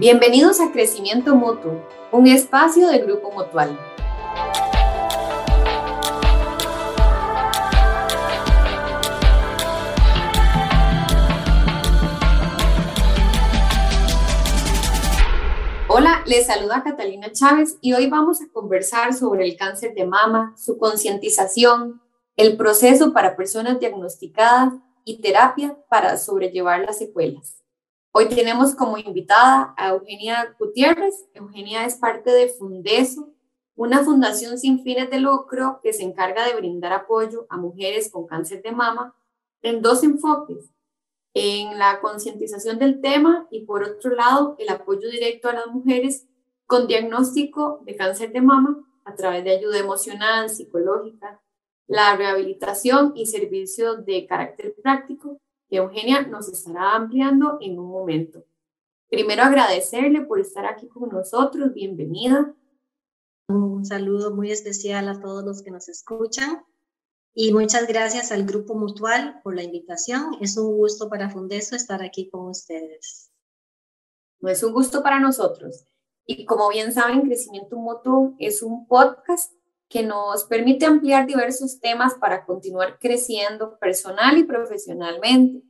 Bienvenidos a Crecimiento Mutuo, un espacio de Grupo Mutual. Hola, les saluda Catalina Chávez y hoy vamos a conversar sobre el cáncer de mama, su concientización, el proceso para personas diagnosticadas y terapia para sobrellevar las secuelas. Hoy tenemos como invitada a Eugenia Gutiérrez. Eugenia es parte de Fundeso, una fundación sin fines de lucro que se encarga de brindar apoyo a mujeres con cáncer de mama en dos enfoques, en la concientización del tema y por otro lado el apoyo directo a las mujeres con diagnóstico de cáncer de mama a través de ayuda emocional, psicológica, la rehabilitación y servicios de carácter práctico que Eugenia nos estará ampliando en un momento. Primero agradecerle por estar aquí con nosotros, bienvenida. Un saludo muy especial a todos los que nos escuchan y muchas gracias al Grupo Mutual por la invitación. Es un gusto para Fundeso estar aquí con ustedes. No es un gusto para nosotros. Y como bien saben, Crecimiento Mutuo es un podcast que nos permite ampliar diversos temas para continuar creciendo personal y profesionalmente.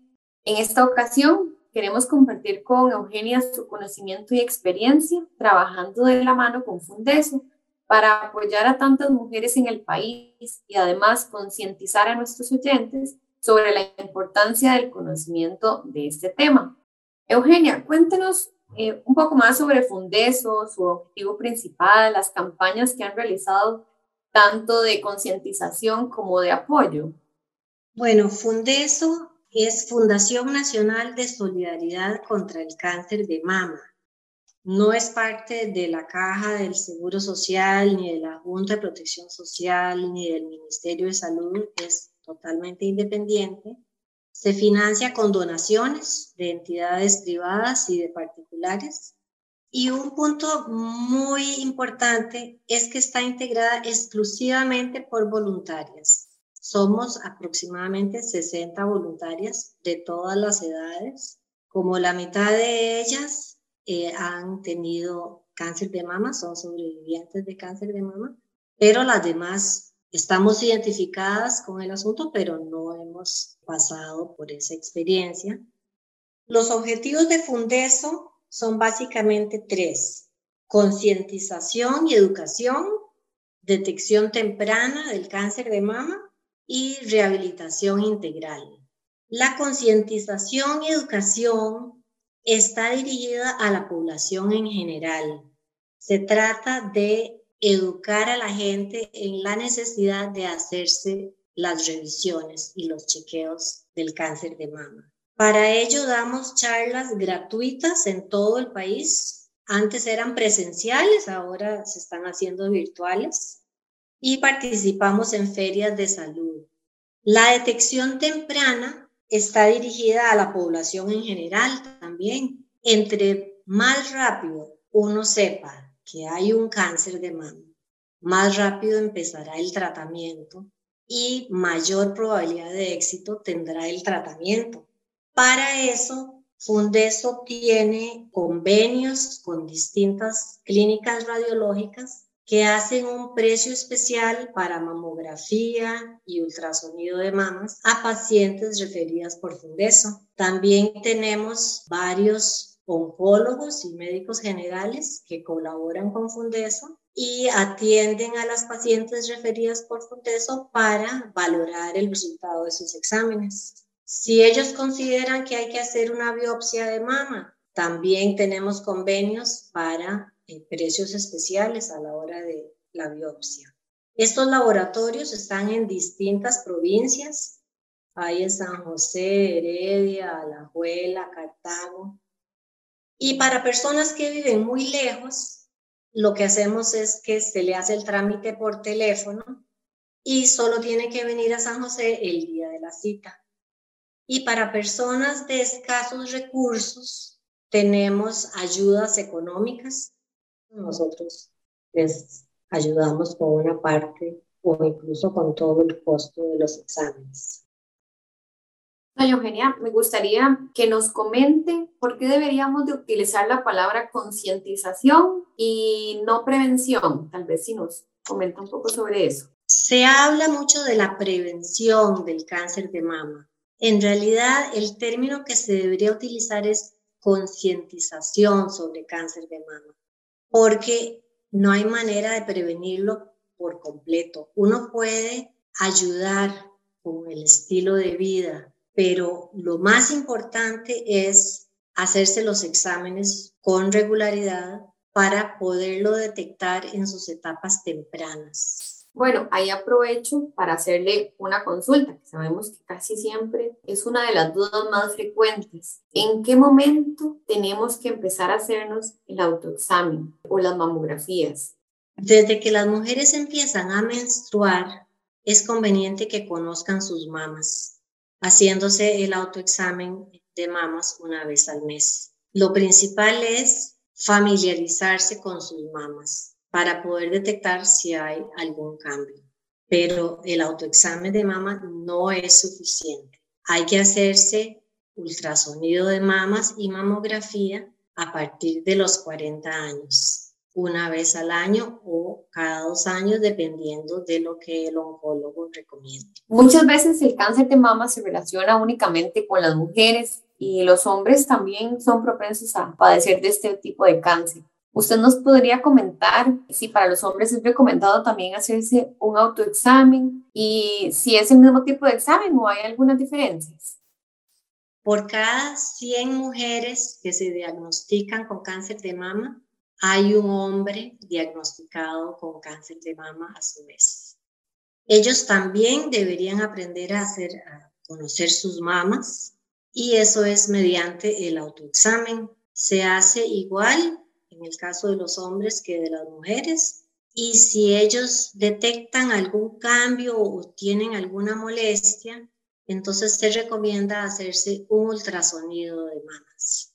En esta ocasión, queremos compartir con Eugenia su conocimiento y experiencia trabajando de la mano con Fundeso para apoyar a tantas mujeres en el país y además concientizar a nuestros oyentes sobre la importancia del conocimiento de este tema. Eugenia, cuéntenos eh, un poco más sobre Fundeso, su objetivo principal, las campañas que han realizado tanto de concientización como de apoyo. Bueno, Fundeso es Fundación Nacional de Solidaridad contra el Cáncer de Mama no es parte de la caja del Seguro Social, ni de la Junta de Protección Social, ni del Ministerio de Salud, es totalmente independiente. Se financia con donaciones de entidades privadas y de particulares. Y un punto muy importante es que está integrada exclusivamente por voluntarias. Somos aproximadamente 60 voluntarias de todas las edades. Como la mitad de ellas eh, han tenido cáncer de mama, son sobrevivientes de cáncer de mama, pero las demás estamos identificadas con el asunto, pero no hemos pasado por esa experiencia. Los objetivos de Fundeso son básicamente tres. Concientización y educación, detección temprana del cáncer de mama y rehabilitación integral. La concientización y educación está dirigida a la población en general. Se trata de educar a la gente en la necesidad de hacerse las revisiones y los chequeos del cáncer de mama. Para ello damos charlas gratuitas en todo el país. Antes eran presenciales, ahora se están haciendo virtuales. Y participamos en ferias de salud. La detección temprana está dirigida a la población en general también. Entre más rápido uno sepa que hay un cáncer de mama, más rápido empezará el tratamiento y mayor probabilidad de éxito tendrá el tratamiento. Para eso, Fundeso tiene convenios con distintas clínicas radiológicas que hacen un precio especial para mamografía y ultrasonido de mamas a pacientes referidas por Fundeso. También tenemos varios oncólogos y médicos generales que colaboran con Fundeso y atienden a las pacientes referidas por Fundeso para valorar el resultado de sus exámenes. Si ellos consideran que hay que hacer una biopsia de mama, también tenemos convenios para eh, precios especiales a la hora de la biopsia. Estos laboratorios están en distintas provincias. Hay en San José, Heredia, Alajuela, Cartago. Y para personas que viven muy lejos, lo que hacemos es que se le hace el trámite por teléfono y solo tiene que venir a San José el día de la cita. Y para personas de escasos recursos, tenemos ayudas económicas nosotros les ayudamos con una parte o incluso con todo el costo de los exámenes. Doña Eugenia, me gustaría que nos comente por qué deberíamos de utilizar la palabra concientización y no prevención. Tal vez si nos comenta un poco sobre eso. Se habla mucho de la prevención del cáncer de mama. En realidad, el término que se debería utilizar es concientización sobre cáncer de mama, porque no hay manera de prevenirlo por completo. Uno puede ayudar con el estilo de vida, pero lo más importante es hacerse los exámenes con regularidad para poderlo detectar en sus etapas tempranas. Bueno, ahí aprovecho para hacerle una consulta, que sabemos que casi siempre es una de las dudas más frecuentes. ¿En qué momento tenemos que empezar a hacernos el autoexamen o las mamografías? Desde que las mujeres empiezan a menstruar, es conveniente que conozcan sus mamas haciéndose el autoexamen de mamas una vez al mes. Lo principal es familiarizarse con sus mamas para poder detectar si hay algún cambio. Pero el autoexamen de mama no es suficiente. Hay que hacerse ultrasonido de mamas y mamografía a partir de los 40 años una vez al año o cada dos años, dependiendo de lo que el oncólogo recomienda. Muchas veces el cáncer de mama se relaciona únicamente con las mujeres y los hombres también son propensos a padecer de este tipo de cáncer. ¿Usted nos podría comentar si para los hombres es recomendado también hacerse un autoexamen y si es el mismo tipo de examen o hay algunas diferencias? Por cada 100 mujeres que se diagnostican con cáncer de mama, hay un hombre diagnosticado con cáncer de mama a su vez. Ellos también deberían aprender a, hacer, a conocer sus mamas y eso es mediante el autoexamen. Se hace igual en el caso de los hombres que de las mujeres y si ellos detectan algún cambio o tienen alguna molestia, entonces se recomienda hacerse un ultrasonido de mamas.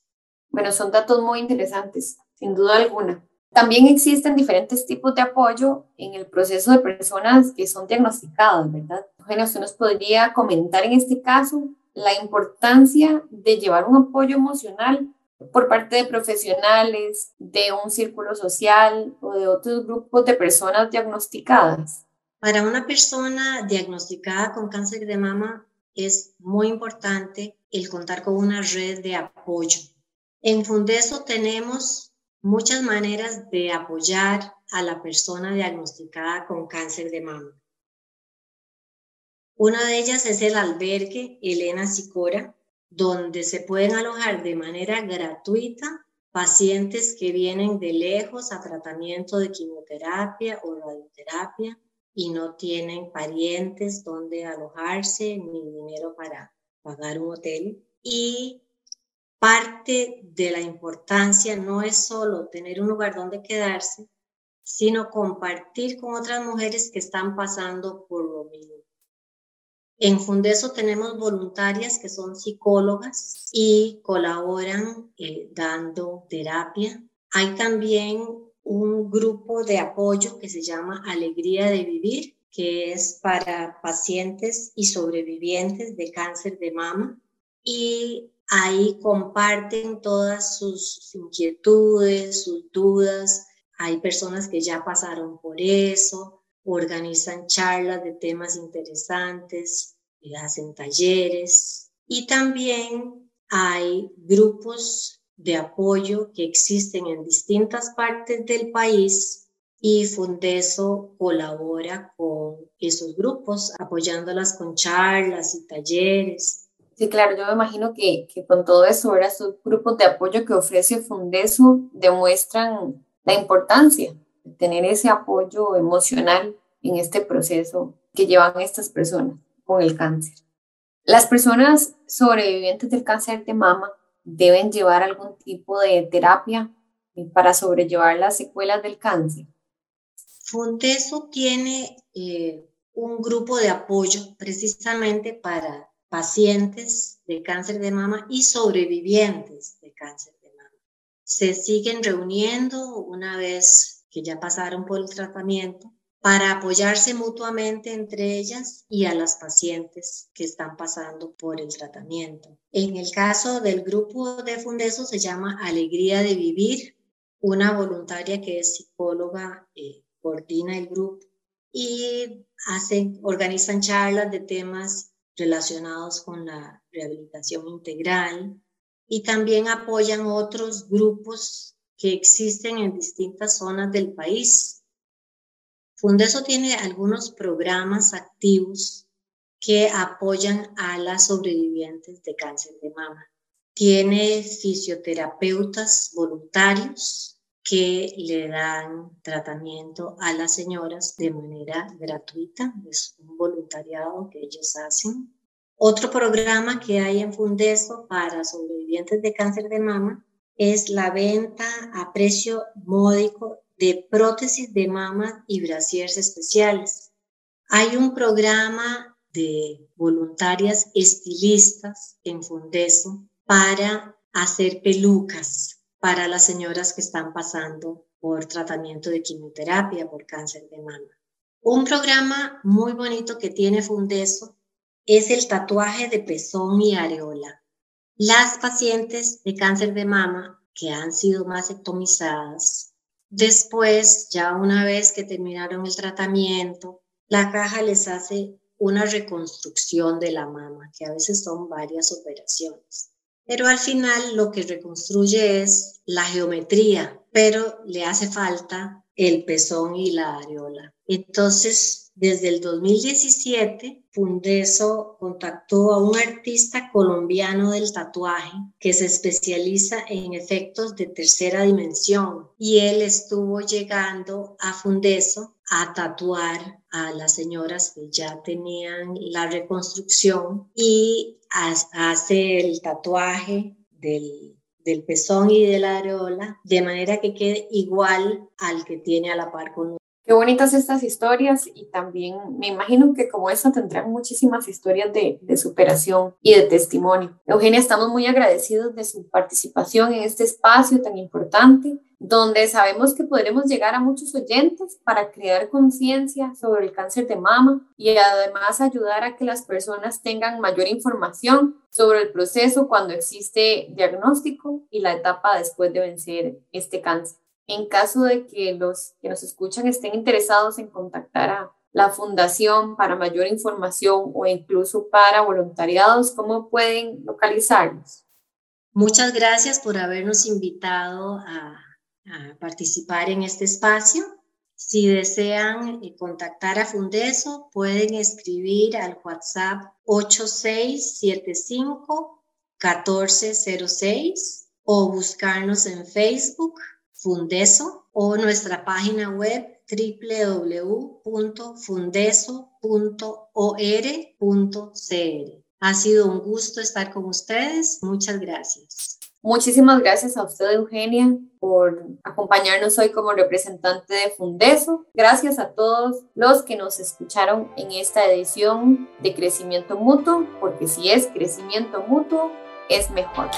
Bueno, son datos muy interesantes sin duda alguna. También existen diferentes tipos de apoyo en el proceso de personas que son diagnosticadas, ¿verdad? Eugenio, ¿usted nos podría comentar en este caso la importancia de llevar un apoyo emocional por parte de profesionales, de un círculo social o de otros grupos de personas diagnosticadas? Para una persona diagnosticada con cáncer de mama es muy importante el contar con una red de apoyo. En Fundeso tenemos muchas maneras de apoyar a la persona diagnosticada con cáncer de mama. Una de ellas es el albergue Elena Sicora, donde se pueden alojar de manera gratuita pacientes que vienen de lejos a tratamiento de quimioterapia o radioterapia y no tienen parientes donde alojarse ni dinero para pagar un hotel. Y parte de la importancia no es solo tener un lugar donde quedarse, sino compartir con otras mujeres que están pasando por lo mismo. En Fundeso tenemos voluntarias que son psicólogas y colaboran eh, dando terapia. Hay también un grupo de apoyo que se llama Alegría de Vivir, que es para pacientes y sobrevivientes de cáncer de mama. Y Ahí comparten todas sus inquietudes, sus dudas. Hay personas que ya pasaron por eso, organizan charlas de temas interesantes, hacen talleres. Y también hay grupos de apoyo que existen en distintas partes del país y Fundeso colabora con esos grupos, apoyándolas con charlas y talleres. Sí, claro, yo me imagino que, que con todo eso, ahora estos grupos de apoyo que ofrece Fundeso demuestran la importancia de tener ese apoyo emocional en este proceso que llevan estas personas con el cáncer. Las personas sobrevivientes del cáncer de mama deben llevar algún tipo de terapia para sobrellevar las secuelas del cáncer. Fundeso tiene eh, un grupo de apoyo precisamente para pacientes de cáncer de mama y sobrevivientes de cáncer de mama. Se siguen reuniendo una vez que ya pasaron por el tratamiento para apoyarse mutuamente entre ellas y a las pacientes que están pasando por el tratamiento. En el caso del grupo de Fundeso se llama Alegría de Vivir, una voluntaria que es psicóloga eh, coordina el grupo y hacen, organizan charlas de temas relacionados con la rehabilitación integral y también apoyan otros grupos que existen en distintas zonas del país Fundeso tiene algunos programas activos que apoyan a las sobrevivientes de cáncer de mama. Tiene fisioterapeutas voluntarios que le dan tratamiento a las señoras de manera gratuita, es un voluntariado que ellos hacen. Otro programa que hay en Fundeso para sobrevivientes de cáncer de mama es la venta a precio módico de prótesis de mama y brasiers especiales. Hay un programa de voluntarias estilistas en Fundeso para hacer pelucas para las señoras que están pasando por tratamiento de quimioterapia por cáncer de mama. Un programa muy bonito que tiene Fundeso es el tatuaje de pezón y areola. Las pacientes de cáncer de mama que han sido mastectomizadas Después, ya una vez que terminaron el tratamiento, la caja les hace una reconstrucción de la mama, que a veces son varias operaciones. Pero al final lo que reconstruye es la geometría, pero le hace falta el pezón y la areola. Entonces, desde el 2017, Fundeso contactó a un artista colombiano del tatuaje que se especializa en efectos de tercera dimensión y él estuvo llegando a Fundeso a tatuar a las señoras que ya tenían la reconstrucción y hace el tatuaje del, del pezón y de la areola de manera que quede igual al que tiene a la par con Qué bonitas estas historias y también me imagino que como esta tendrán muchísimas historias de, de, superación y de testimonio. Eugenia, estamos muy agradecidos de su participación en este espacio tan importante, donde sabemos que podremos llegar a muchos oyentes para crear conciencia sobre el cáncer de mama y además ayudar a que las personas tengan mayor información sobre el proceso cuando existe diagnóstico y la etapa después de vencer este cáncer. En caso de que los que nos escuchan estén interesados en contactar a la fundación para mayor información o incluso para voluntariados, ¿cómo pueden localizarlos? Muchas gracias por habernos invitado a, a participar en este espacio. Si desean eh, contactar a Fundeso, pueden escribir al WhatsApp 8675 1406 o buscarnos en Facebook Fundeso o nuestra página web www.fundeso.or.cr. Ha sido un gusto estar con ustedes. Muchas gracias. Muchísimas gracias a usted, Eugenia, por acompañarnos hoy como representante de Fundeso. Gracias a todos los que nos escucharon en esta edición de Crecimiento Mutuo, porque si es crecimiento mutuo, es mejor.